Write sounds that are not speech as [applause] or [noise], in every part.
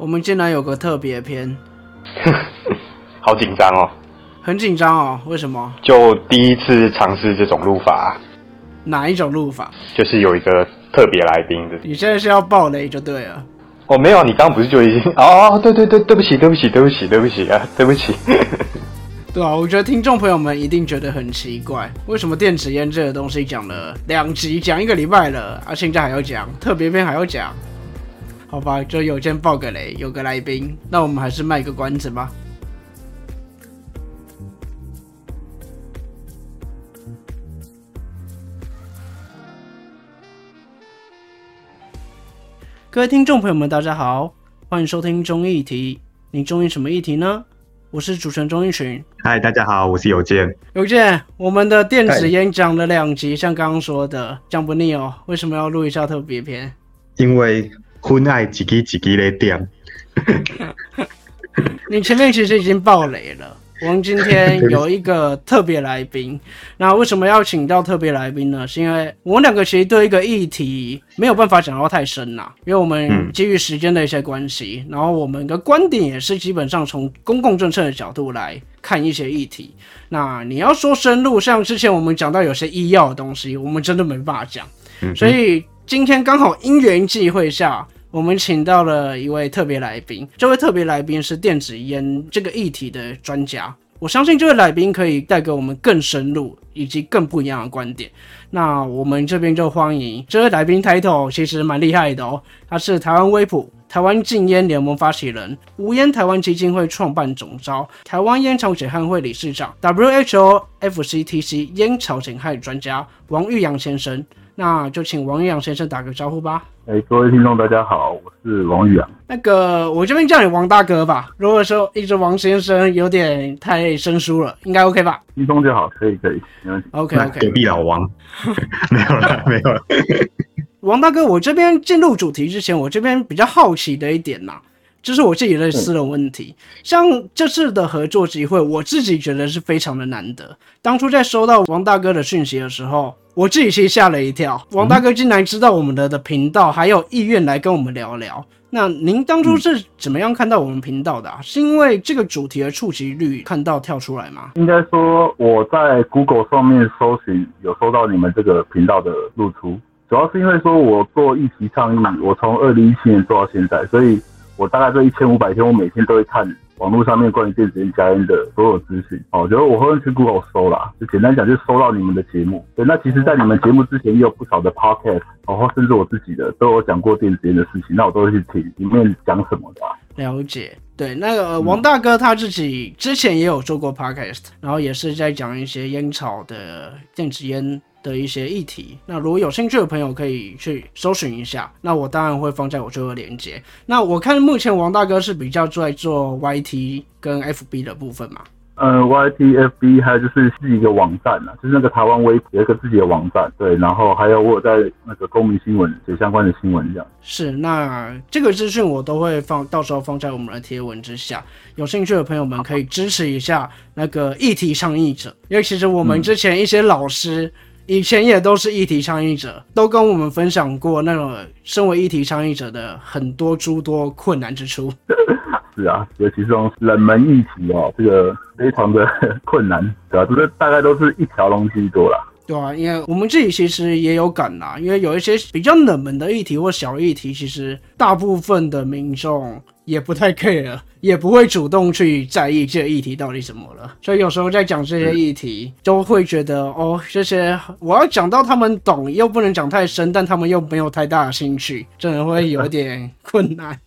我们竟然有个特别篇，[laughs] 好紧张哦！很紧张哦。为什么？就第一次尝试这种录法，哪一种录法？就是有一个特别来宾的。你现在是要爆雷就对了。哦，没有，你刚刚不是就已经 [laughs]…… 哦，对对对，对不起，对不起，对不起，对不起啊，对不起。[laughs] 对啊，我觉得听众朋友们一定觉得很奇怪，为什么电子烟这个东西讲了两集，讲一个礼拜了，啊，现在还要讲特别篇还要讲？好吧，就有件爆个雷，有个来宾，那我们还是卖个关子吧。各位听众朋友们，大家好，欢迎收听中议题。你中意什么议题呢？我是主持人钟一群。嗨，大家好，我是有健。有健，我们的电子烟讲了两集，像刚刚说的，讲不腻哦。为什么要录一下特别篇？因为婚爱自己，自己的点。[laughs] 你前面其实已经爆雷了。我们今天有一个特别来宾，那为什么要请到特别来宾呢？是因为我们两个其实对一个议题没有办法讲到太深呐，因为我们基于时间的一些关系，然后我们的观点也是基本上从公共政策的角度来看一些议题。那你要说深入，像之前我们讲到有些医药的东西，我们真的没办法讲。所以今天刚好因缘际会下。我们请到了一位特别来宾，这位特别来宾是电子烟这个议题的专家。我相信这位来宾可以带给我们更深入以及更不一样的观点。那我们这边就欢迎这位来宾，title 其实蛮厉害的哦。他是台湾威普台湾禁烟联盟发起人，无烟台湾基金会创办总召，台湾烟草减害会理事长，WHO FCTC 烟草减害专家王玉阳先生。那就请王玉阳先生打个招呼吧。哎，各位听众，大家好，我是王宇阳。那个，我这边叫你王大哥吧。如果说一直王先生有点太生疏了，应该 OK 吧？轻松就好，可以，可以，没问题。OK OK。隔壁老王，[laughs] 没有了，没有了。王大哥，我这边进入主题之前，我这边比较好奇的一点呐。就是我自己的私人问题，像这次的合作机会，我自己觉得是非常的难得。当初在收到王大哥的讯息的时候，我自己其实吓了一跳，王大哥竟然知道我们的的频道，还有意愿来跟我们聊聊。那您当初是怎么样看到我们频道的？是因为这个主题的触及率看到跳出来吗？应该说我在 Google 上面搜寻，有搜到你们这个频道的露出，主要是因为说我做议题倡议，我从二零一七年做到现在，所以。我大概这一千五百天，我每天都会看网络上面关于电子烟加烟的所有资讯。哦，就是我会去 Google 搜啦，就简单讲，就搜到你们的节目。对，那其实，在你们节目之前，也有不少的 Podcast，然后甚至我自己的都有讲过电子烟的事情，那我都会去听里面讲什么的。了解，对，那个王大哥他自己之前也有做过 Podcast，然后也是在讲一些烟草的电子烟。的一些议题，那如果有兴趣的朋友可以去搜寻一下，那我当然会放在我这个链接。那我看目前王大哥是比较在做 YT 跟 FB 的部分嘛？呃，YT、FB 还有就是是一个网站啊，就是那个台湾微有一个自己的网站，对，然后还有我有在那个公民新闻写相关的新闻这样。是，那这个资讯我都会放到时候放在我们的贴文之下，有兴趣的朋友们可以支持一下那个议题倡议者，因为其实我们之前一些老师。以前也都是议题倡议者，都跟我们分享过那种身为议题倡议者的很多诸多困难之处。[laughs] 是啊，尤其是这种冷门议题哦，这个非常的困难，对吧？这个大概都是一条龙居多啦。对啊，因为我们自己其实也有感啦，因为有一些比较冷门的议题或小议题，其实大部分的民众也不太 care，也不会主动去在意这议题到底怎么了。所以有时候在讲这些议题，都会觉得哦，这些我要讲到他们懂，又不能讲太深，但他们又没有太大的兴趣，真的会有点困难。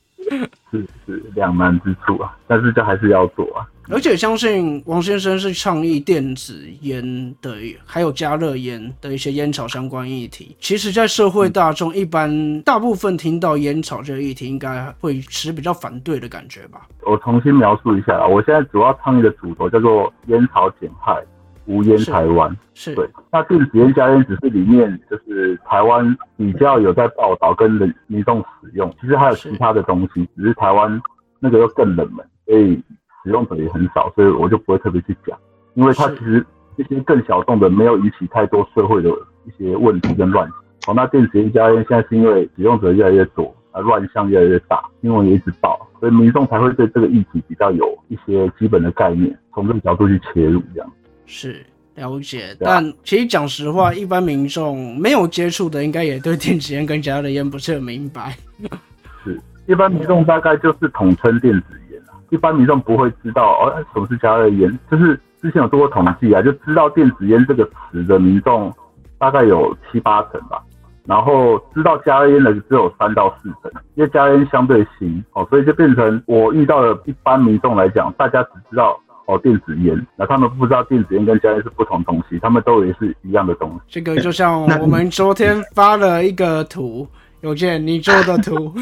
是是两难之处啊，但是这还是要做啊。而且相信王先生是倡议电子烟的，还有加热烟的一些烟草相关议题。其实，在社会大众一般大部分听到烟草这个议题，应该会持比较反对的感觉吧？我重新描述一下，我现在主要倡议的主轴叫做烟草减害。无烟台湾。是。对，那电子烟加烟只是里面就是台湾比较有在报道跟人民众使用，其实还有其他的东西，只是台湾那个又更冷门，所以使用者也很少，所以我就不会特别去讲，因为它其实一些更小众的没有引起太多社会的一些问题跟乱。好，那电子烟加烟现在是因为使用者越来越多，啊乱象越来越大，新闻也一直报，所以民众才会对这个议题比较有一些基本的概念，从这个角度去切入这样。是了解，但其实讲实话，一般民众没有接触的，应该也对电子烟跟加热烟不是很明白。[laughs] 是一般民众大概就是统称电子烟啊，一般民众不会知道哦什么是加热烟，就是之前有做过统计啊，就知道电子烟这个词的民众大概有七八成吧，然后知道加热烟的只有三到四成，因为加热烟相对新哦，所以就变成我遇到的一般民众来讲，大家只知道。哦，电子烟，那他们不知道电子烟跟加热烟是不同东西，他们都以为是一样的东西。这个就像我们昨天发了一个图，有件你做的图，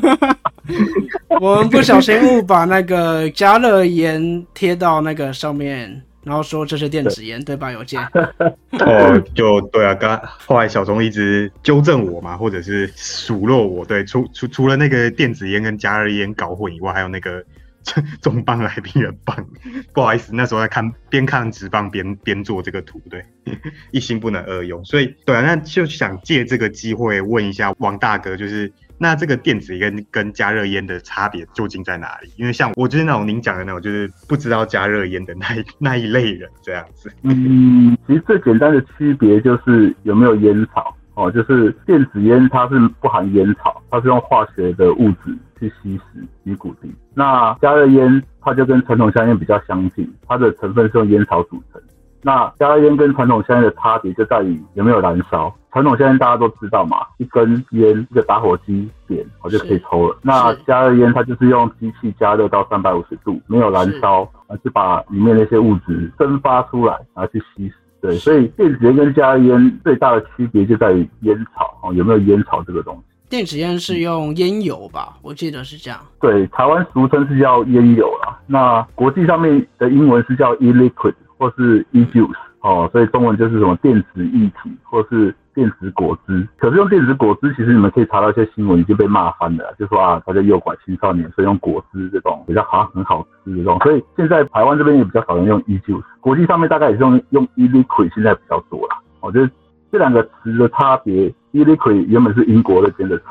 [laughs] 我们不小心误把那个加热烟贴到那个上面，然后说这是电子烟，对吧？有件。[laughs] 哦，就对啊，刚后来小钟一直纠正我嘛，或者是数落我，对，除除除了那个电子烟跟加热烟搞混以外，还有那个 [laughs] 重磅来宾人棒，[laughs] 不好意思，那时候在看边看直棒边边做这个图，对，[laughs] 一心不能二用，所以对啊，那就想借这个机会问一下王大哥，就是那这个电子烟跟加热烟的差别究竟在哪里？因为像我就是那种您讲的那种，就是不知道加热烟的那一那一类人这样子。嗯，其实最简单的区别就是有没有烟草哦，就是电子烟它是不含烟草，它是用化学的物质去吸食尼古丁。那加热烟它就跟传统香烟比较相近，它的成分是用烟草组成。那加热烟跟传统香烟的差别就在于有没有燃烧。传统香烟大家都知道嘛，一根烟一个打火机点，我就可以抽了。那加热烟它就是用机器加热到三百五十度，没有燃烧，而是把里面那些物质蒸发出来，然后去吸食。对，所以电子烟跟加热烟最大的区别就在于烟草哦，有没有烟草这个东西。电子烟是用烟油吧？我记得是这样。对，台湾俗称是叫烟油啦，那国际上面的英文是叫 e-liquid 或是 e-juice 哦，所以中文就是什么电子液体或是电子果汁。可是用电子果汁，其实你们可以查到一些新闻已经被骂翻了，就说啊，他在诱拐青少年，所以用果汁这种比较好像很好吃的这种。所以现在台湾这边也比较少人用 e-juice，国际上面大概也是用用 e-liquid 现在比较多啦。我觉得这两个词的差别，e-liquid 原本是英国那边的词。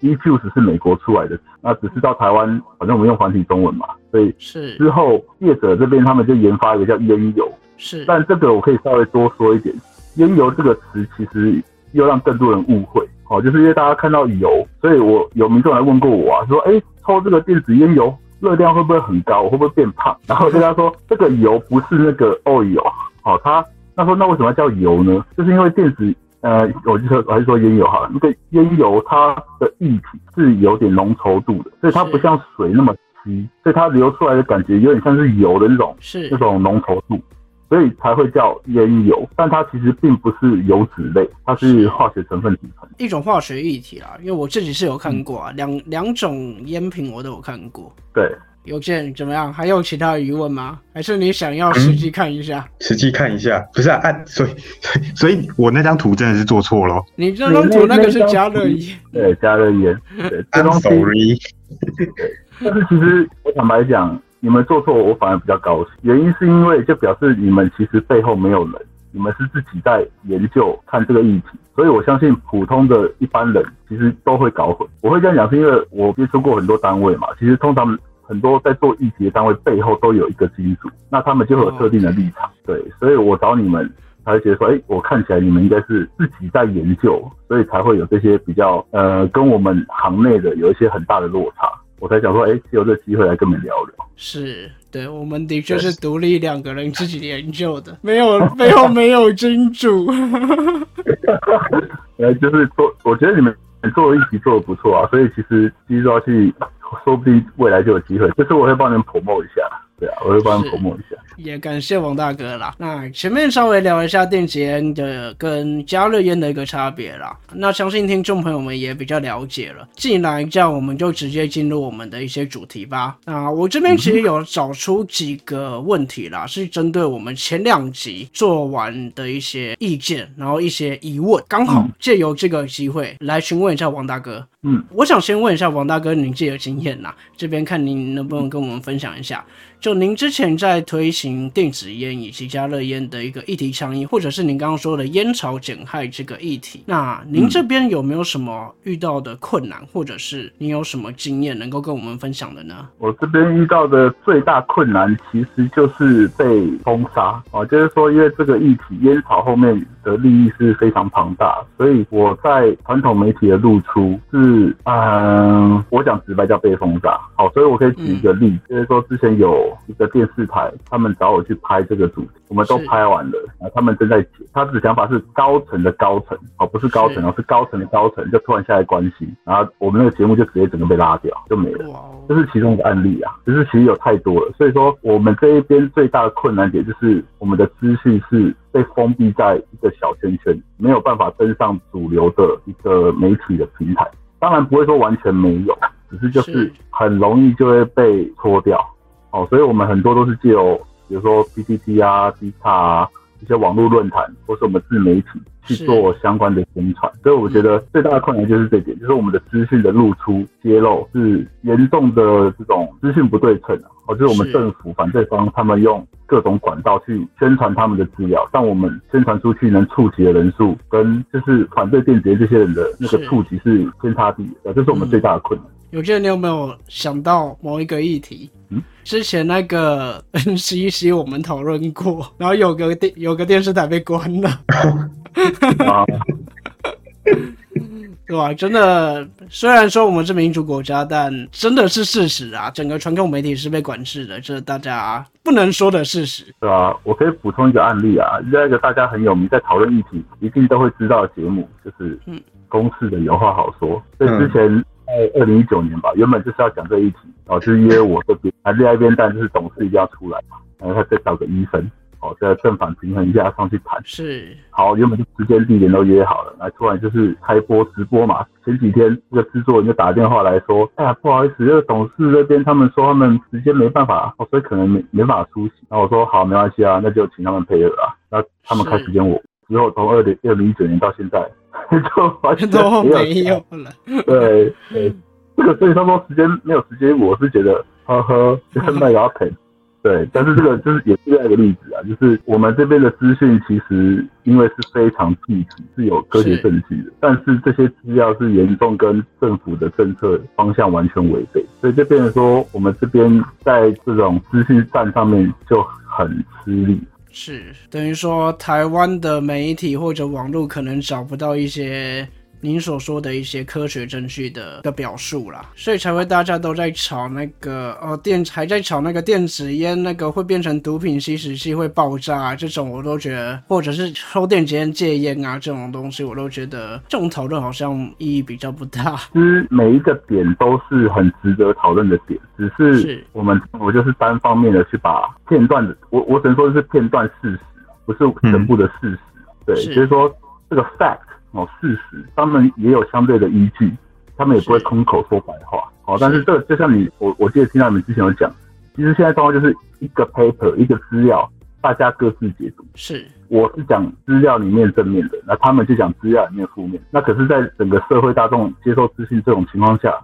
e-juice 是美国出来的词，那只是到台湾，反正我们用繁体中文嘛，所以是之后业者这边他们就研发一个叫烟油，是，但这个我可以稍微多说一点，烟油这个词其实又让更多人误会，哦，就是因为大家看到油，所以我有民众来问过我啊，说，哎、抽这个电子烟油热量会不会很高，会不会变胖？[laughs] 然后我跟他说，这个油不是那个 oil，哦，他他说那为什么要叫油呢？就是因为电子呃，我就说我还是说烟油好了，那个烟油它的液体是有点浓稠度的，所以它不像水那么稀，所以它流出来的感觉有点像是油的那种是那种浓稠度，所以才会叫烟油。但它其实并不是油脂类，它是化学成分组成。一种化学液体啦。因为我自己是有看过啊，两两种烟品我都有看过。对，邮件怎么样？还有其他的疑问吗？还是你想要实际看一下？实际看一下，不是啊，按、所以 [laughs] 所以我那张图真的是做错了你这张图那个是加热烟，对，加热烟，对，这东西。sorry。但是其实我坦白讲，你们做错，我反而比较高兴。原因是因为就表示你们其实背后没有人，你们是自己在研究看这个议题，所以我相信普通的一般人其实都会搞混。我会这样讲，是因为我接触过很多单位嘛，其实通常很多在做议题的单位背后都有一个金主，那他们就会有特定的立场。对，所以我找你们。才会觉得说，哎、我看起来你们应该是自己在研究，所以才会有这些比较呃，跟我们行内的有一些很大的落差。我才想说，哎、借由这个机会来跟你们聊聊。是对，我们的确是独立两个人自己研究的，没有背后没有金主。呃，[laughs] 就是做，我觉得你们做的一集做的不错啊，所以其实继续做下去，说不定未来就有机会。就是我会帮你们 promote 一下，对啊，我会帮你们 promote 一下。也感谢王大哥啦。那前面稍微聊一下电子烟的跟加热烟的一个差别啦。那相信听众朋友们也比较了解了。既然这样，我们就直接进入我们的一些主题吧。那我这边其实有找出几个问题啦，是针对我们前两集做完的一些意见，然后一些疑问，刚好借由这个机会来询问一下王大哥。嗯，我想先问一下王大哥您自己的经验呐，这边看您能不能跟我们分享一下，就您之前在推行电子烟以及加热烟的一个议题倡议，或者是您刚刚说的烟草减害这个议题，那您这边有没有什么遇到的困难，或者是您有什么经验能够跟我们分享的呢？我这边遇到的最大困难其实就是被封杀啊，就是说因为这个议题烟草后面的利益是非常庞大，所以我在传统媒体的露出是，嗯，我讲直白叫被封杀。好，所以我可以举一个例子，就是说之前有一个电视台，他们找我去拍这个主题，我们都拍完了，然后他们正在剪，他的想法是高层的高层，哦，不是高层哦，是高层的高层，就突然下来关心，然后我们那个节目就直接整个被拉掉，就没了。这是其中一个案例啊，就是其实有太多了，所以说我们这一边最大的困难点就是我们的资讯是被封闭在一个小圈圈，没有办法登上主流的一个媒体的平台。当然不会说完全没有，只是就是是很容易就会被搓掉。哦，所以我们很多都是借由比如说 PPT 啊、D 卡啊一些网络论坛，或是我们自媒体去做相关的宣传。所以我觉得最大的困难就是这点，就是我们的资讯的露出揭露是严重的这种资讯不对称啊。哦，就是我们政府反对方他们用各种管道去宣传他们的资料，但我们宣传出去能触及的人数跟就是反对电子烟这些人的那个是触及是天差地别的，这是我们最大的困难。有记得你有没有想到某一个议题？嗯之前那个 [laughs] NCC 我们讨论过，然后有个电有个电视台被关了，[laughs] [laughs] 啊，对吧？真的，虽然说我们是民主国家，但真的是事实啊，整个传统媒体是被管制的，这是大家不能说的事实。对啊，我可以补充一个案例啊，另外一个大家很有名，在讨论议题一定都会知道的节目，就是嗯公视的有话好说。所以嗯之前在二零一九年吧，原本就是要讲这个议题，然后就是约我这边，啊，另外一边但就是董事一定要出来嘛，然后他再找个医生，哦，再正反平衡一下上去谈。是好，原本就时间地点都约好了，那突然就是开播直播嘛。前几天这个制作人就打电话来说，哎呀，不好意思，这个董事这边他们说他们时间没办法，哦，所以可能没没办法出席。那我说好，没关系啊，那就请他们配合啊。那他们开时间我之后从二零二零一九年到现在，[laughs] 就完全都没没有有了。对对，这个所以他说时间没有时间，我是觉得呵呵，就是卖给他赔。对，但是这个就是也是另外一个例子啊，就是我们这边的资讯其实因为是非常具体，是有科学证据的，但是这些资料是严重跟政府的政策方向完全违背，所以就变成说我们这边在这种资讯战上面就很吃力。是等于说，台湾的媒体或者网络可能找不到一些您所说的一些科学证据的的表述啦，所以才会大家都在吵那个哦电还在吵那个电子烟那个会变成毒品吸食器会爆炸、啊、这种，我都觉得，或者是抽电子烟戒烟啊这种东西，我都觉得这种讨论好像意义比较不大。其实每一个点都是很值得讨论的点，只是是我们我就是单方面的去把片段的，我我只能说是片段事实，不是全部的事实。对，是就是说这个 fact 哦事实，他们也有相对的依据，他们也不会空口说白话。哦，但是这个就像你我我记得听到你们之前有讲，其实现在状况就是一个 paper 一个资料，大家各自解读。是我是讲资料里面正面的，那他们就讲资料里面负面。那可是，在整个社会大众接受资讯这种情况下，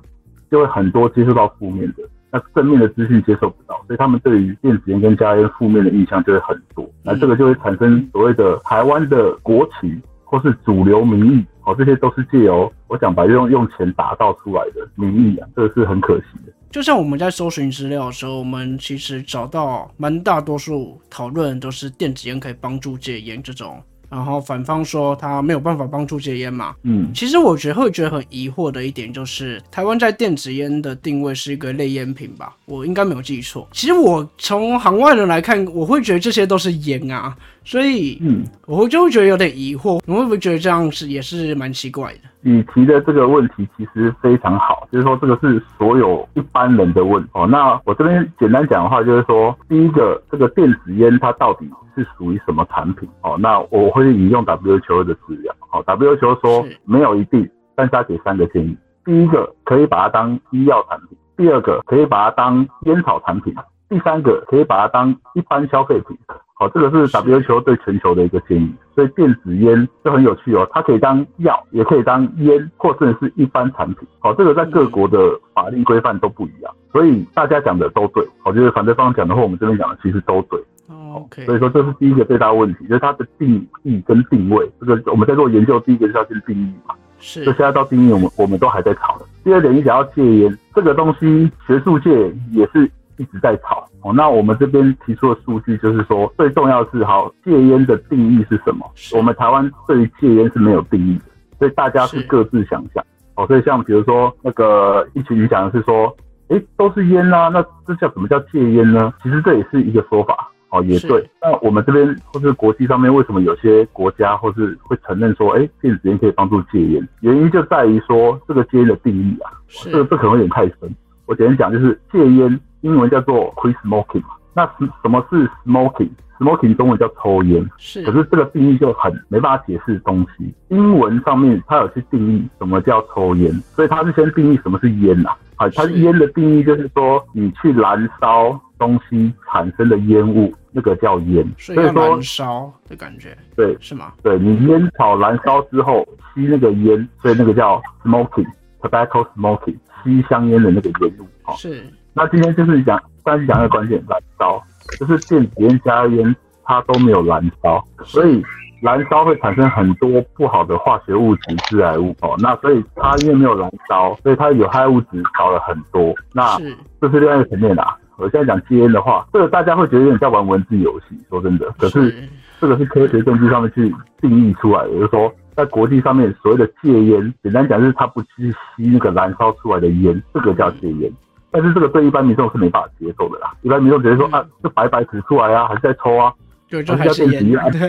就会很多接受到负面的，那正面的资讯接受不到，所以他们对于电子烟跟加烟负面的印象就会很多。那这个就会产生所谓的台湾的国旗都是主流民意，好，这些都是借由我讲白用用钱打造出来的民意啊，这个是很可惜的。就像我们在搜寻资料的时候，我们其实找到蛮大多数讨论都是电子烟可以帮助戒烟这种，然后反方说他没有办法帮助戒烟嘛。嗯，其实我觉得会觉得很疑惑的一点就是，台湾在电子烟的定位是一个类烟品吧？我应该没有记错。其实我从行外人来看，我会觉得这些都是烟啊，所以嗯，我会就会觉得有点疑惑。你会不会觉得这样是也是蛮奇怪的？你提的这个问题其实非常好，就是说这个是所有一般人的问哦。那我这边简单讲的话，就是说，第一个，这个电子烟它到底是属于什么产品哦？那我会引用 WHO 的资料，哦，WHO 说没有一定，但是他给三个建议。第一个可以把它当医药产品，第二个可以把它当烟草产品，第三个可以把它当一般消费品。好，这个是 WHO 对全球的一个建议。所以电子烟就很有趣哦，它可以当药，也可以当烟，或甚至是一般产品。好，这个在各国的法律规范都不一样。所以大家讲的都对，我觉得反对方讲的或我们这边讲的其实都对。OK，所以说这是第一个最大的问题，就是它的定义跟定位。这个我们在做研究，第一个是要先定义嘛。是。就现在到定义，我们我们都还在吵。第二点，你想要戒烟，这个东西学术界也是一直在吵。哦，那我们这边提出的数据就是说，最重要是好戒烟的定义是什么？我们台湾对于戒烟是没有定义的，所以大家是各自想象。哦，所以像比如说那个一群人讲的是说，哎，都是烟啊，那这叫什么叫戒烟呢？其实这也是一个说法。哦，也对。那我们这边或是国际上面，为什么有些国家或是会承认说，哎，电子烟可以帮助戒烟？原因就在于说这个戒烟的定义啊，这个这可能有点太深。我简单讲，就是戒烟英文叫做 quit smoking 嘛。那什什么是 smoking？smoking 中文叫抽烟，是。可是这个定义就很没办法解释东西。英文上面它有去定义什么叫抽烟，所以它是先定义什么是烟呐。啊，它烟的定义就是说你去燃烧东西产生的烟雾。那个叫烟，所以说燃烧的感觉，对，是吗？对你烟草燃烧之后吸那个烟，所以那个叫 smoking，tobacco smoking，吸香烟的那个烟雾。哦，是。那今天就是讲，但是讲一个关键，燃烧，就是电子烟加烟，它都没有燃烧，所以燃烧会产生很多不好的化学物质、致癌物。哦，那所以它因为没有燃烧，所以它有害物质少了很多。那这是另外一个层面啦。我现在讲戒烟的话，这个大家会觉得有点像玩文字游戏。说真的，可是这个是科学证据上面去定义出来的，就是说在国际上面所谓的戒烟，简单讲就是他不去吸那个燃烧出来的烟，这个叫戒烟。但是这个对一般民众是没办法接受的啦。一般民众觉得说啊，就白白吐出来啊，还是在抽啊，就还是电子烟。对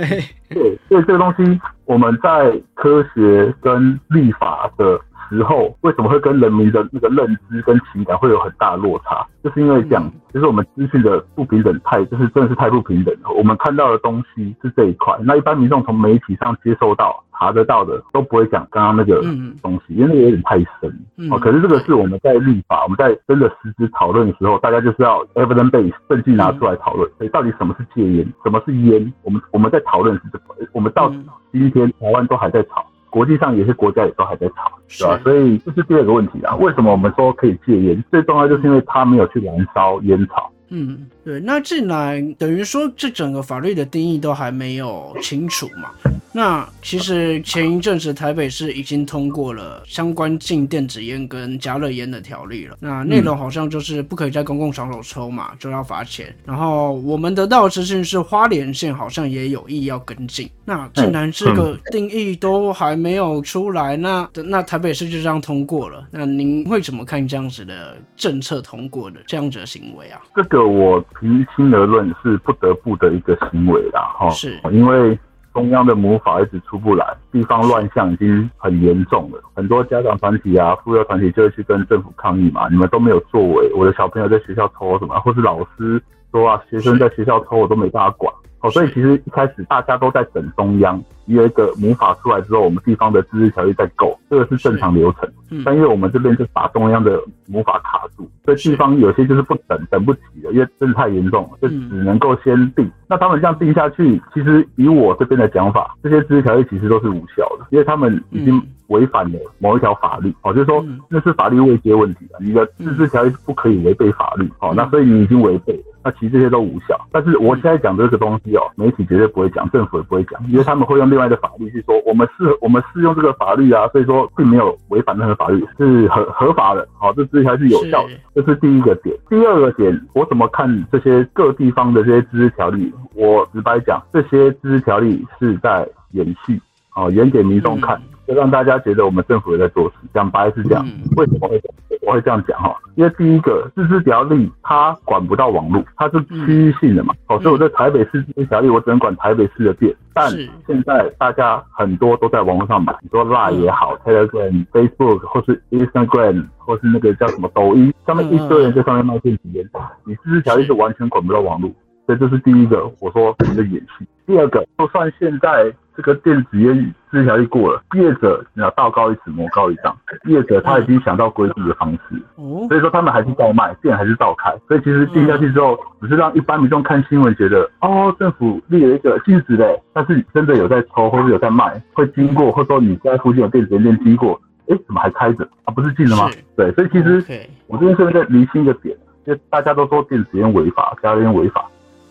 对，所以这个东西我们在科学跟立法的。时候为什么会跟人民的那个认知跟情感会有很大落差？就是因为这样，就是我们资讯的不平等太，就是真的是太不平等了。我们看到的东西是这一块，那一般民众从媒体上接收到、查得到的都不会讲刚刚那个东西，因为那个有点太深。哦，可是这个是我们在立法，我们在真的实质讨论的时候，大家就是要 evidence base 证据拿出来讨论。所以到底什么是戒烟，什么是烟？我们我们在讨论是这个，我们到今天台湾都还在吵。国际上有些国家也都还在吵，对吧？所以这是第二个问题啊。为什么我们说可以戒烟？最重要就是因为它没有去燃烧烟草。嗯，对。那既然等于说这整个法律的定义都还没有清楚嘛？那其实前一阵子台北市已经通过了相关禁电子烟跟加热烟的条例了。那内容好像就是不可以在公共场所抽嘛，就要罚钱。然后我们得到的资讯是花莲县好像也有意要跟进。那既然这个定义都还没有出来，那那台北市就这样通过了。那您会怎么看这样子的政策通过的这样子的行为啊？这个我平心而论是不得不的一个行为啦，哈，是因为。中央的魔法一直出不来，地方乱象已经很严重了。很多家长团体啊、妇幼团体就会去跟政府抗议嘛，你们都没有作为，我的小朋友在学校偷什么，或是老师说啊，学生在学校偷，我都没办法管。哦，所以其实一开始大家都在等中央有一个母法出来之后，我们地方的自治条例再够，这个是正常流程。但因为我们这边就把中央的母法卡住，所以地方有些就是不等，等不及了，因为真的太严重了，就只能够先定。那他们这样定下去，其实以我这边的讲法，这些自治条例其实都是无效的，因为他们已经违反了某一条法律。哦，就是说那是法律未接问题啊，你的自治条例是不可以违背法律。哦，那所以你已经违背了，那其实这些都无效。但是我现在讲这个东西哦，媒体绝对不会讲，政府也不会讲，因为他们会用另外的法律去说，我们适我们适用这个法律啊，所以说并没有违反任何法律，是合合法的。好，这自治条是有效的，这是第一个点。第二个点，我怎么看这些各地方的这些自治条例？我直白讲，这些自治条例是在演戏，哦，演给民众看，就让大家觉得我们政府也在做事。讲白是这样，为什么会我会这样讲哈？因为第一个自治条例它管不到网络，它是区域性的嘛，哦，所以我在台北市自治条例我只能管台北市的店。但现在大家很多都在网络上买，你说 Line 也好，Telegram、Facebook 或是 Instagram 或是那个叫什么抖音，上面一堆人在上面卖电子烟，你自治条例是完全管不到网络。所以这是第一个，我说你的演戏。第二个，就算现在这个电子烟这条例过了，业者要道高一尺，魔高一丈，业者他已经想到规避的方式，哦，所以说他们还是照卖，店还是照开。所以其实定下去之后，只是让一般民众看新闻觉得，哦，政府立了一个禁止嘞，但是真的有在抽或者有在卖，会经过，或者说你在附近有电子烟店经过，哎，怎么还开着啊？不是禁了吗是？对，所以其实我这边顺便再厘清一个点，就大家都说电子烟违法，加热烟违法。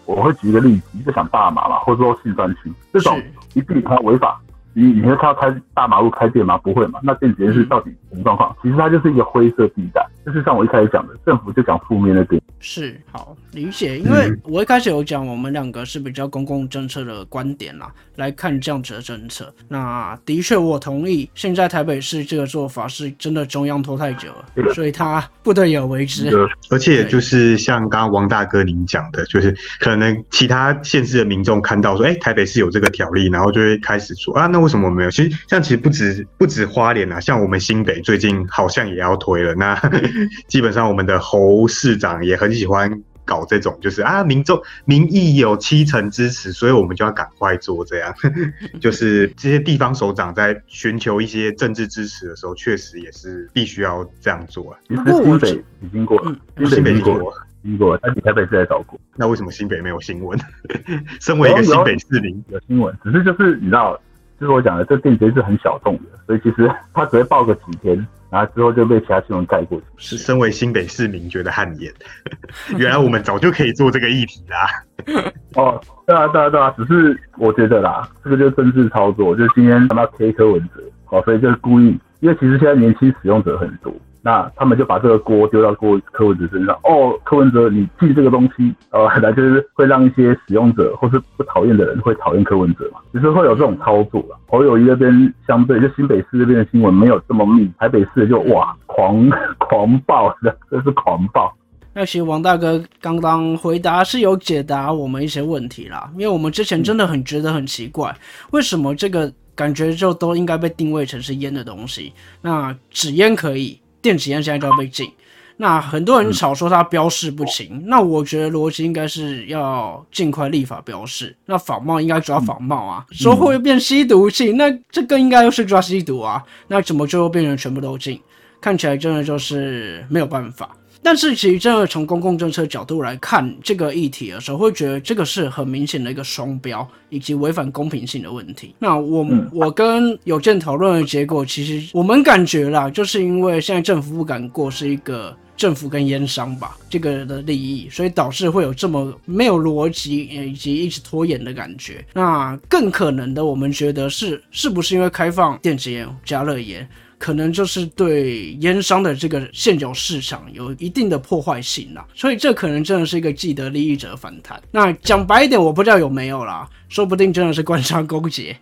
我会举一个例子，就想大麻嘛，或者说性专区这种是你不他违法。你你会看到开大马路开店吗？不会嘛？那电子烟是到底什么状况？其实它就是一个灰色地带，就是像我一开始讲的，政府就讲负面的点。是好理解，因为我一开始有讲，我们两个是比较公共政策的观点啦，来看这样子的政策。那的确我同意，现在台北市这个做法是真的中央拖太久了，所以他不得已而为之。而且就是像刚刚王大哥您讲的，就是可能其他县市的民众看到说，哎、台北市有这个条例，然后就会开始说啊，那为什么没有？其实像其实不止不止花莲啊，像我们新北最近好像也要推了。那 [laughs] 基本上我们的侯市长也很喜欢搞这种，就是啊，民众民意有七成支持，所以我们就要赶快做这样。[laughs] 就是这些地方首长在寻求一些政治支持的时候，确实也是必须要这样做啊。新北已经过了，嗯新北已经过过了，经过了，但比台北市还早过。那为什么新北没有新闻？[laughs] 身为一个新北市民，有新闻，只是就是你知道，就是我讲的，这电子烟是很小众的，所以其实 [laughs] 它只会报个几天，然后之后就被其他新闻盖过去。是身为新北市民觉得汗颜。原来我们早就可以做这个议题啦。[laughs] 哦，对啊，对啊，对啊，只是我觉得啦，这个就是政治操作，就是今天他们要 K 柯文哲，哦，所以就是故意，因为其实现在年轻使用者很多，那他们就把这个锅丢到郭柯文哲身上。哦，柯文哲，你寄这个东西，呃，[laughs] 来就是会让一些使用者或是不讨厌的人会讨厌柯文哲嘛，只是会有这种操作了。侯友谊那边相对就新北市这边的新闻没有这么密，台北市就哇狂狂暴的，这是狂暴。那其实王大哥刚刚回答是有解答我们一些问题啦，因为我们之前真的很觉得很奇怪，为什么这个感觉就都应该被定位成是烟的东西？那纸烟可以，电子烟现在就要被禁。那很多人吵说它标示不清，那我觉得逻辑应该是要尽快立法标示。那仿冒应该抓仿冒啊，说会变吸毒性？那这个应该又是抓吸毒啊，那怎么最后变成全部都禁？看起来真的就是没有办法。但是其实真的从公共政策角度来看这个议题的时候，会觉得这个是很明显的一个双标以及违反公平性的问题。那我、我跟有健讨论的结果，其实我们感觉啦，就是因为现在政府不敢过是一个政府跟烟商吧这个的利益，所以导致会有这么没有逻辑呃以及一直拖延的感觉。那更可能的，我们觉得是是不是因为开放电子烟、加热烟？可能就是对烟商的这个现有市场有一定的破坏性啦，所以这可能真的是一个既得利益者反弹。那讲白一点，我不知道有没有啦，说不定真的是官商勾结。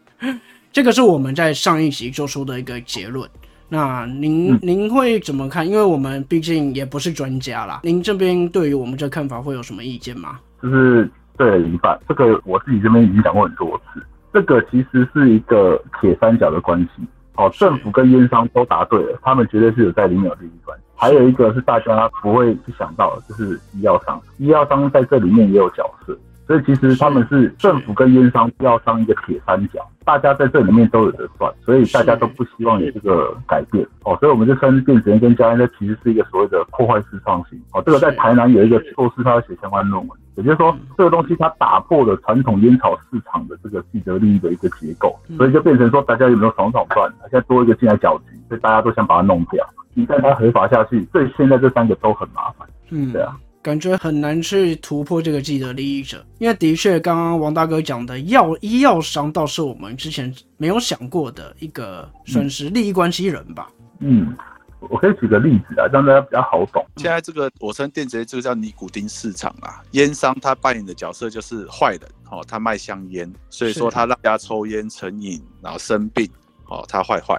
这个是我们在上一集做出的一个结论。那您您会怎么看？因为我们毕竟也不是专家啦，您这边对于我们这看法会有什么意见吗？就是对了一半。这个我自己这边已经讲过很多次，这个其实是一个铁三角的关系。哦，政府跟烟商都答对了，他们绝对是有在里面有利益关系。还有一个是大家不会去想到的，就是医药商，医药商在这里面也有角色。所以其实他们是政府跟烟商、要上一个铁三角，大家在这里面都有得赚，所以大家都不希望有这个改变。哦，所以我们就称电子烟跟加烟，这其实是一个所谓的破坏式创新。哦，这个在台南有一个硕士，他要写相关论文，也就是说这个东西它打破了传统烟草市场的这个既得利益的一个结构，所以就变成说大家有没有爽爽赚？现在多一个进来搅局，所以大家都想把它弄掉。一旦它合法下去，对现在这三个都很麻烦。嗯，对啊。感觉很难去突破这个既得利益者，因为的确，刚刚王大哥讲的药医药商倒是我们之前没有想过的一个算是利益关系人吧。嗯，我可以举个例子啊，让大家比较好懂。现在这个我称电子烟，这个叫尼古丁市场啊，烟商他扮演的角色就是坏人哦，他卖香烟，所以说他让大家抽烟成瘾，然后生病哦，他坏坏，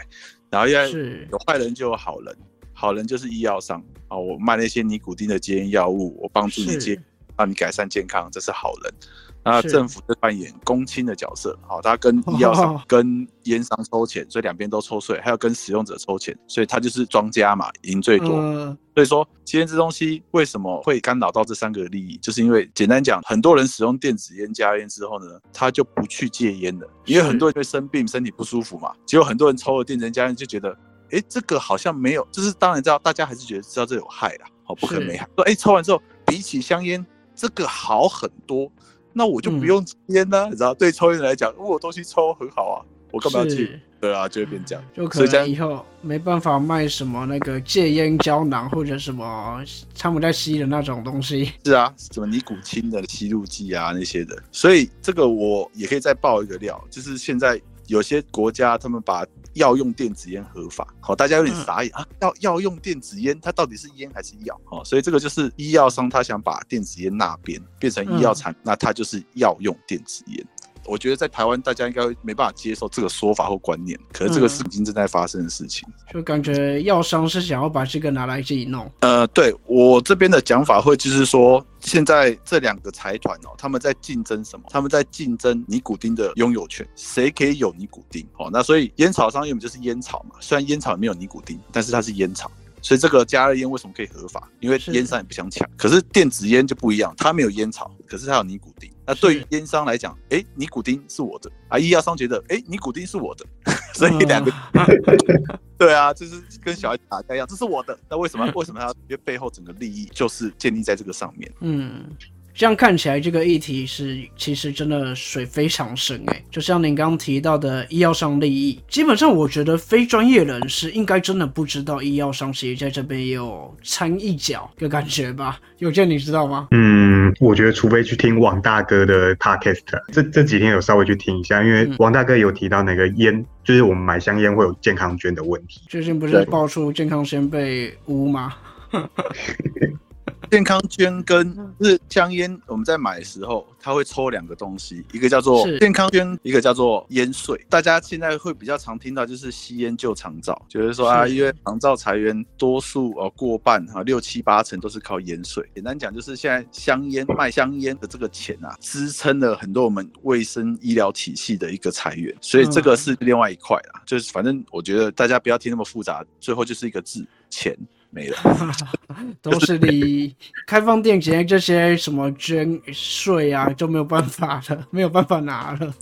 然后因为是。有坏人就有好人，好人就是医药商啊、我卖那些尼古丁的戒烟药物，我帮助你戒，让你改善健康，这是好人。那政府就扮演公亲的角色，好，他跟医药商哦、跟烟商抽钱，所以两边都抽税，还要跟使用者抽钱，所以他就是庄家嘛，赢最多。嗯所以说，今天这东西为什么会干扰到这三个利益，就是因为简单讲，很多人使用电子烟、加烟之后呢，他就不去戒烟了，因为很多人会生病，身体不舒服嘛。结果很多人抽了电子烟、加烟就觉得，哎，这个好像没有，就是当然知道，大家还是觉得知道这有害啦，好，不可能是没害。说，哎，抽完之后比起香烟，这个好很多，那我就不嗯用戒烟呢、你知道，对抽烟人来讲，如果东西抽很好啊，我干嘛要去？对啊，就会变这样。就可能以后没办法卖什么那个戒烟胶囊或者什么他们在吸的那种东西。是啊，什么尼古清的吸入剂啊那些的，所以这个我也可以再爆一个料，就是现在有些国家他们把药用电子烟合法，好，大家有点傻眼、啊，药药用电子烟它到底是烟还是药？哦，所以这个就是医药商他想把电子烟那边变成医药产，那它就是药用电子烟。我觉得在台湾大家应该没办法接受这个说法或观念，可是这个是已经正在发生的事情。就感觉药商是想要把这个拿来自己弄。呃，对我这边的讲法会就是说，现在这两个财团哦，他们在竞争什么？他们在竞争尼古丁的拥有权，谁可以有尼古丁？哦，那所以烟草商原本就是烟草嘛，虽然烟草没有尼古丁，但是它是烟草。所以这个加热烟为什么可以合法？因为烟商也不想抢。可是电子烟就不一样，它没有烟草，可是它有尼古丁。那对于烟商来讲，哎，尼古丁是我的啊，医药商觉得，哎，尼古丁是我的，[laughs] 所以两个 [laughs] [laughs] 对啊，就是跟小孩打架一样，这是我的。那为什么为什么他？因为背后整个利益就是建立在这个上面。嗯，这样看起来这个议题是其实真的水非常深诶，就像您刚刚提到的医药商利益，基本上我觉得非专业人士应该真的不知道医药商其实在这边也有掺一脚的感觉吧？有见你知道吗？嗯，我觉得除非去听王大哥的 podcast，这这几天有稍微去听一下，因为嗯王大哥有提到那个烟，就是我们买香烟会有健康捐的问题。最近不是爆出健康先被污吗？[laughs] [laughs] [laughs] 健康捐跟是香烟，我们在买的时候，它会抽两个东西，一个叫做健康捐，一个叫做烟税。大家现在会比较常听到就是吸烟就长照，就是说啊，因为长照裁员多数呃过半啊六七八成都是靠烟税。简单讲就是现在香烟卖香烟的这个钱啊，支撑了很多我们卫生医疗体系的一个裁员，所以这个是另外一块啦。就是反正我觉得大家不要听那么复杂，最后就是一个字钱没了。[laughs] 都是利益。开放电子烟这些什么捐税啊，就没有办法了，没有办法拿了。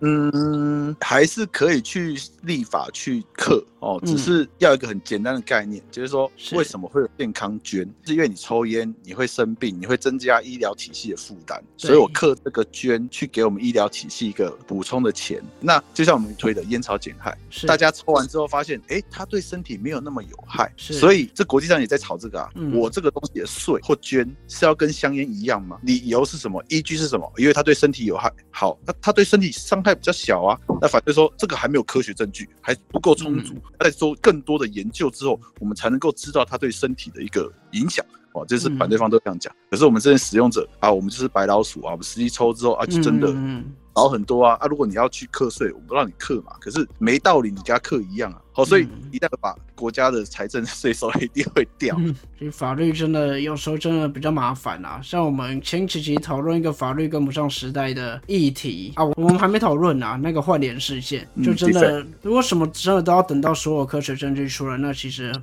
嗯，还是可以去立法去克哦，嗯只是要一个很简单的概念，就是说为什么会有健康捐？是因为你抽烟，你会生病，你会增加医疗体系的负担，所以我刻这个捐去给我们医疗体系一个补充的钱。那就像我们推的烟草减害，大家抽完之后发现，哎，它对身体没有那么有害，所以这国际上也在炒这个啊。嗯我这个东西的税或捐是要跟香烟一样吗？理由是什么？依据是什么？因为它对身体有害。好，那它对身体伤害比较小啊。那反对说这个还没有科学证据，还不够充足。在做更多的研究之后，我们才能够知道它对身体的一个影响。哦，这是反对方都这样讲。可是我们这些使用者啊，我们就是白老鼠啊，我们实际抽之后啊，就真的嗯嗯少很多啊啊！如果你要去课税，我不让你课嘛，可是没道理你给他课一样啊。好，所以嗯一旦把国家的财政税收一定会掉。嗯，其实法律真的有时候真的比较麻烦啊。像我们前几集讨论一个法律跟不上时代的议题啊，我们还没讨论啊，那个换脸事件，嗯就真的、如果什么真的都要等到所有科学证据出来，那其实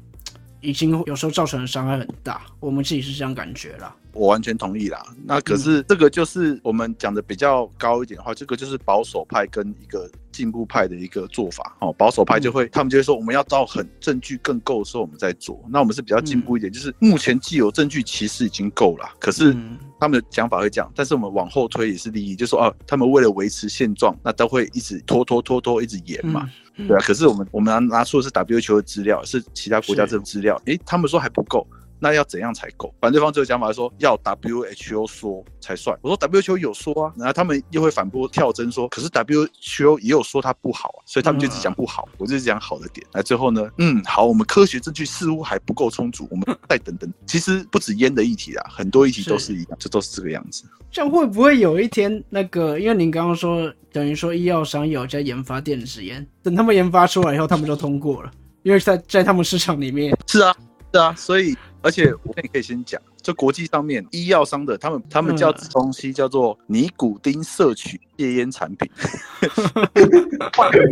已经有时候造成的伤害很大。我们自己是这样感觉啦。我完全同意啦。那可是这个就是我们讲的比较高一点的话，这个就是保守派跟一个进步派的一个做法。哦，保守派就会、他们就会说，我们要到很证据更够的时候我们再做。那我们是比较进步一点，就是目前既有证据其实已经够了，可是嗯他们的讲法会这样，但是我们往后推也是利益，就说哦、他们为了维持现状，那都会一直拖拖拖拖，一直延嘛。嗯对啊，可是我们我们拿拿出的是 WHO 的资料，是其他国家是这种资料，诶，他们说还不够。那要怎样才够？反对方这个讲法是说要 WHO 说才算。我说 WHO 有说啊，然后他们又会反驳跳针说，可是 WHO 也有说它不好啊，所以他们就只讲不好，我就是讲好的点。那最后呢，嗯，好，我们科学证据似乎还不够充足，我们再等等。其实不止烟的议题啊，很多议题都是一样，这都是这个样子。这样会不会有一天那个？因为您刚刚说，等于说医药商有在研发电子烟，等他们研发出来以后，他们就通过了，因为在在他们市场里面，是啊，是啊，所以而且我跟你可以先讲，这国际上面医药商的，他们他们叫这东西叫做尼古丁摄取戒烟产品，[laughs] 换个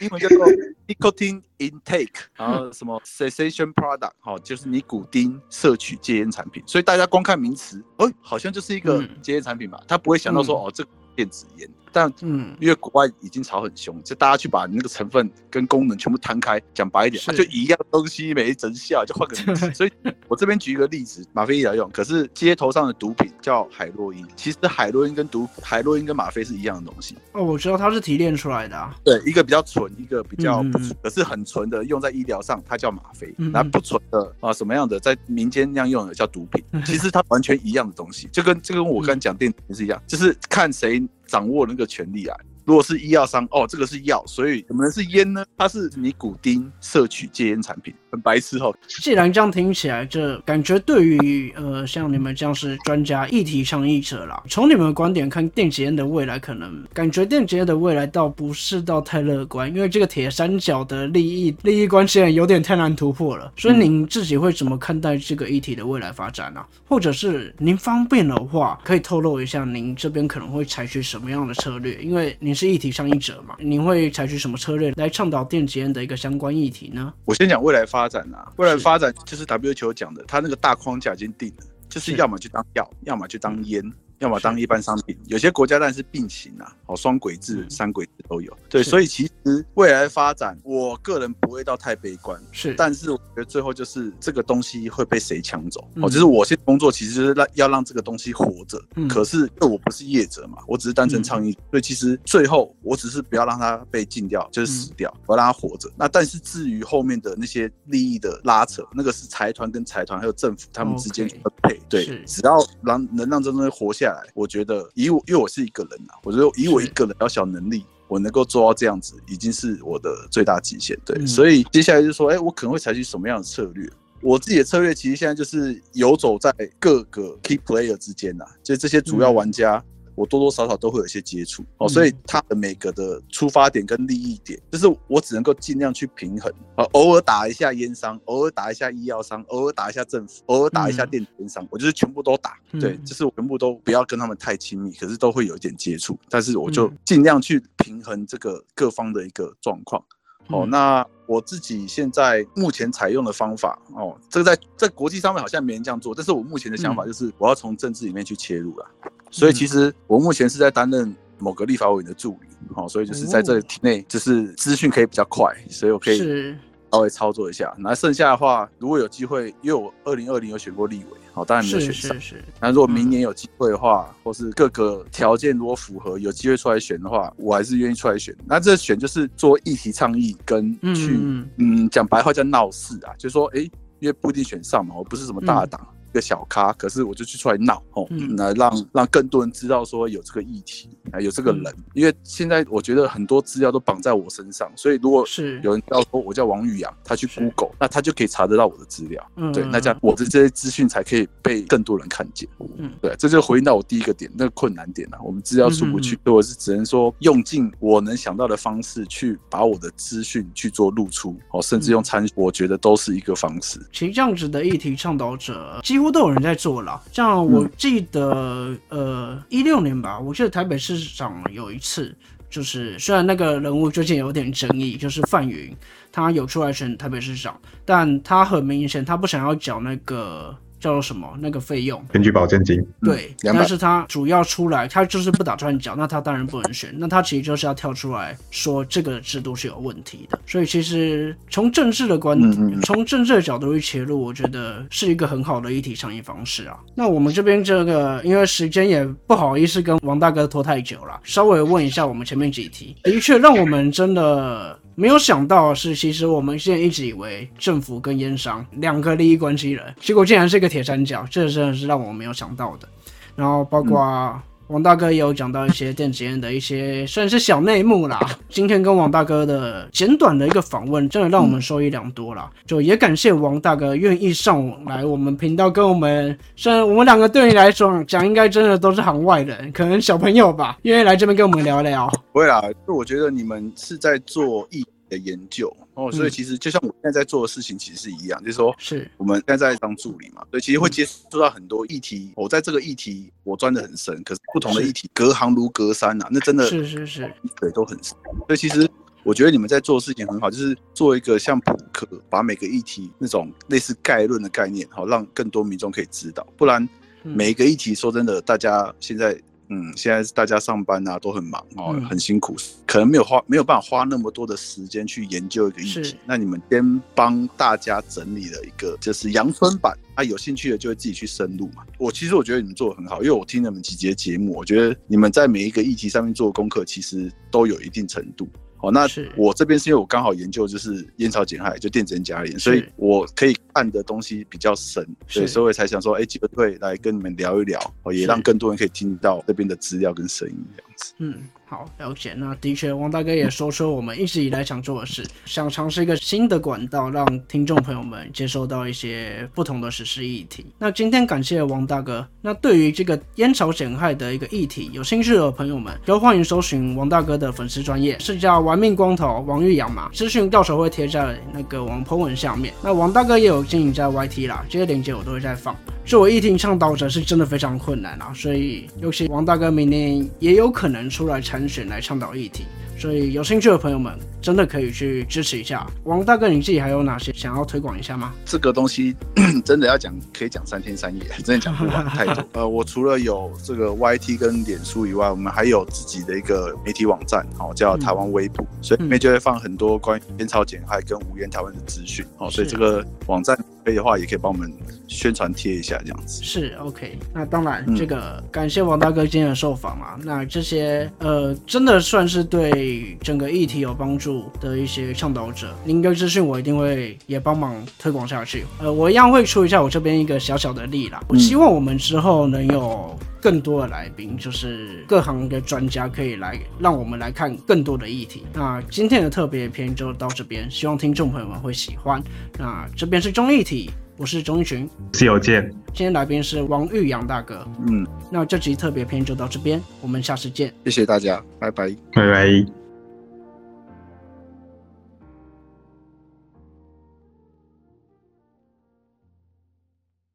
英文叫做 nicotine intake，然后什么 cessation product，好，就是尼古丁摄取戒烟产品。所以大家光看名词，哦，好像就是一个嗯戒烟产品嘛，他不会想到说，哦，这個电子烟。但嗯，因为国外已经炒很凶，就大家去把那个成分跟功能全部摊开，讲白一点，是它就一样东西没成效，[laughs] 就换个。所以我这边举一个例子，吗啡医疗用，可是街头上的毒品叫海洛因，其实海洛因跟毒海洛因跟吗啡是一样的东西。哦，我知道它是提炼出来的啊。对，一个比较纯，一个比较不纯，可是很纯的用在医疗上，它叫吗啡那不纯的啊，什么样的在民间那样用的叫毒品。[laughs] 其实它完全一样的东西，就跟就跟我刚才讲电子是一样，就是看谁掌握那个权力啊。如果是医药商，哦，这个是药，所以怎么能是烟呢？它是尼古丁摄取戒烟产品，很白痴哦。既然这样听起来，这感觉对于呃像你们这样是专家、议题倡议者啦，从你们的观点看，电子烟的未来可能感觉电子烟的未来倒不是到太乐观，因为这个铁三角的利益利益关系有点太难突破了。所以您自己会怎么看待这个议题的未来发展呢、或者是您方便的话，可以透露一下您这边可能会采取什么样的策略？因为您是议题倡议者嘛，您会采取什么策略来倡导电子烟的一个相关议题呢？我先讲未来发展啊，未来发展就是 WHO 讲的，它那个大框架已经定了，就是是要么就当药，要么就当烟。要么当一般商品，有些国家当然是并行啊，好，双轨制、嗯三轨制都有。对，所以其实未来发展，我个人不会到太悲观，是，但是我觉得最后就是这个东西会被谁抢走？嗯哦，就是我现在工作其实就是让要让这个东西活着，嗯可是因为我不是业者嘛，我只是单纯倡议，所以其实最后我只是不要让它被禁掉，就是死掉，嗯我要让它活着。那但是至于后面的那些利益的拉扯，那个是财团跟财团还有政府他们之间分配。对是，只要让能让这东西活下来，我觉得以我因为我是一个人啊，我觉得以我一个人小小能力。我能够做到这样子，已经是我的最大极限。对，嗯所以接下来就是说，哎、我可能会采取什么样的策略？我自己的策略其实现在就是游走在各个 key player 之间呐、就这些主要玩家，我多多少少都会有一些接触。哦，嗯。所以他的每个的出发点跟利益点，就是我只能够尽量去平衡。啊，偶尔打一下烟商，偶尔打一下医药商，偶尔打一下政府，偶尔打一下嗯。电子烟商，我就是全部都打，嗯。对，就是我全部都不要跟他们太亲密，可是都会有一点接触，但是我就嗯。尽量去平衡这个各方的一个状况。哦，嗯。那我自己现在目前采用的方法，哦，这个在在国际上面好像没人这样做，但是我目前的想法嗯。就是我要从政治里面去切入了。所以其实我目前是在担任某个立法委员的助理，哦，所以就是在这里体内，就是资讯可以比较快，所以我可以是稍微操作一下。那剩下的话，如果有机会，因为我二零二零有选过立委，好，当然没有选上是。是，那如果明年有机会的话，或是各个条件如果符合，有机会出来选的话，我还是愿意出来选。那这选就是做议题倡议跟去，嗯嗯，讲白话叫闹事啊，就是说，哎、因为不一定选上嘛，我不是什么大党。一个小咖，可是我就去出来闹哦，嗯。那让让更多人知道说有这个议题啊，有这个人，嗯因为现在我觉得很多资料都绑在我身上，所以如果是。有人要说我叫王宇阳，他去 Google，那他就可以查得到我的资料，嗯。对，那这样我的这些资讯才可以被更多人看见。嗯。对，这就回应到我第一个点，那个困难点啊，我们资料出不去嗯，所以我是只能说用尽我能想到的方式去把我的资讯去做露出，哦，甚至用嗯参，我觉得都是一个方式。其实这样子的议题倡导者几乎都有人在做了。像我记得，呃，一六年吧，我记得台北市长有一次，就是虽然那个人物最近有点争议，就是范云，他有出来选台北市长，但他很明显他不想要缴那个叫做什么那个费用，根据保证金，对，200但是他主要出来，他就是不打算缴，那他当然不能选，那他其实就是要跳出来说这个制度是有问题的。所以其实从政治的观，嗯嗯嗯从政治的角度去切入，我觉得是一个很好的议题倡议方式啊。那我们这边这个，因为时间也不好意思跟王大哥拖太久了，稍微问一下我们前面几题，的确让我们真的。没有想到是，其实我们现在一直以为政府跟烟商两个利益关系人，结果竟然是一个铁三角，这真的是让我没有想到的。然后包括王大哥也有讲到一些电子烟的一些算是小内幕啦。今天跟王大哥的简短的一个访问，真的让我们受益良多啦。就也感谢王大哥愿意上来我们频道跟我们，虽然我们两个对你来说讲应该真的都是行外人，可能小朋友吧，愿意来这边跟我们聊聊。不会啦，就我觉得你们是在做艺的研究，哦，所以嗯其实就像我现在在做的事情，其实是一样，就是说是我们现在在当助理嘛，所以其实会接触到很多议题。我在这个议题我钻得很深，可是不同的是议题隔行如隔山呐、那真的是是是，对都很深。所以其实我觉得你们在做的事情很好，就是做一个像普课，把每个议题那种类似概论的概念，好让更多民众可以知道。不然嗯每一个议题，说真的，大家现在。嗯，现在大家上班啊都很忙哦，嗯很辛苦，可能没有花没有办法花那么多的时间去研究一个议题。那你们先帮大家整理了一个就是阳春版，啊，有兴趣的就会自己去深入嘛。我其实我觉得你们做的很好，因为我听了你们几节节目，我觉得你们在每一个议题上面做的功课其实都有一定程度。好，那我这边是因为我刚好研究就是烟草减害，就电子烟加盐，所以我可以看的东西比较深，对，是。所以我才想说，哎，机会来跟你们聊一聊，哦，也让更多人可以听到这边的资料跟声音这样子。嗯，好，了解。那的确，王大哥也说出我们一直以来想做的事，[laughs] 想尝试一个新的管道，让听众朋友们接收到一些不同的时事议题。那今天感谢王大哥。那对于这个烟草减害的一个议题，有兴趣的朋友们，都欢迎搜寻王大哥的粉丝专业，是叫玩命光头王玉阳嘛。资讯到时候会贴在那个王 po 文下面。那王大哥也有经营在 YT 啦，这些链接我都会在放。作为议题倡导者是真的非常困难啊，所以尤其王大哥明年也有可能出来参选来倡导议题，所以有兴趣的朋友们真的可以去支持一下。王大哥，你自己还有哪些想要推广一下吗？这个东西 [coughs] 真的要讲，可以讲三天三夜，[laughs] 真的讲不完太多。[laughs] 呃，我除了有这个 YT 跟脸书以外，我们还有自己的一个媒体网站，哦，叫台湾微博，所以里面就会放很多关于烟草减害跟无烟台湾的资讯。哦，所以是这个网站可以的话，也可以帮我们宣传贴一下这样子。是 OK，那当然，嗯这个感谢王大哥今天的受访嘛。那这些呃，真的算是对整个议题有帮助的一些倡导者，您的资讯我一定会也帮忙推广下去。呃，我一样会出一下我这边一个小小的力啦。我希望我们之后能有更多的来宾，就是各行的专家可以来，让我们来看更多的议题。那今天的特别篇就到这边，希望听众朋友们会喜欢。那这边是中议题，我是钟一群。是有见。今天来宾是王玉阳大哥。嗯，那这集特别篇就到这边，我们下次见。谢谢大家，拜拜。拜拜。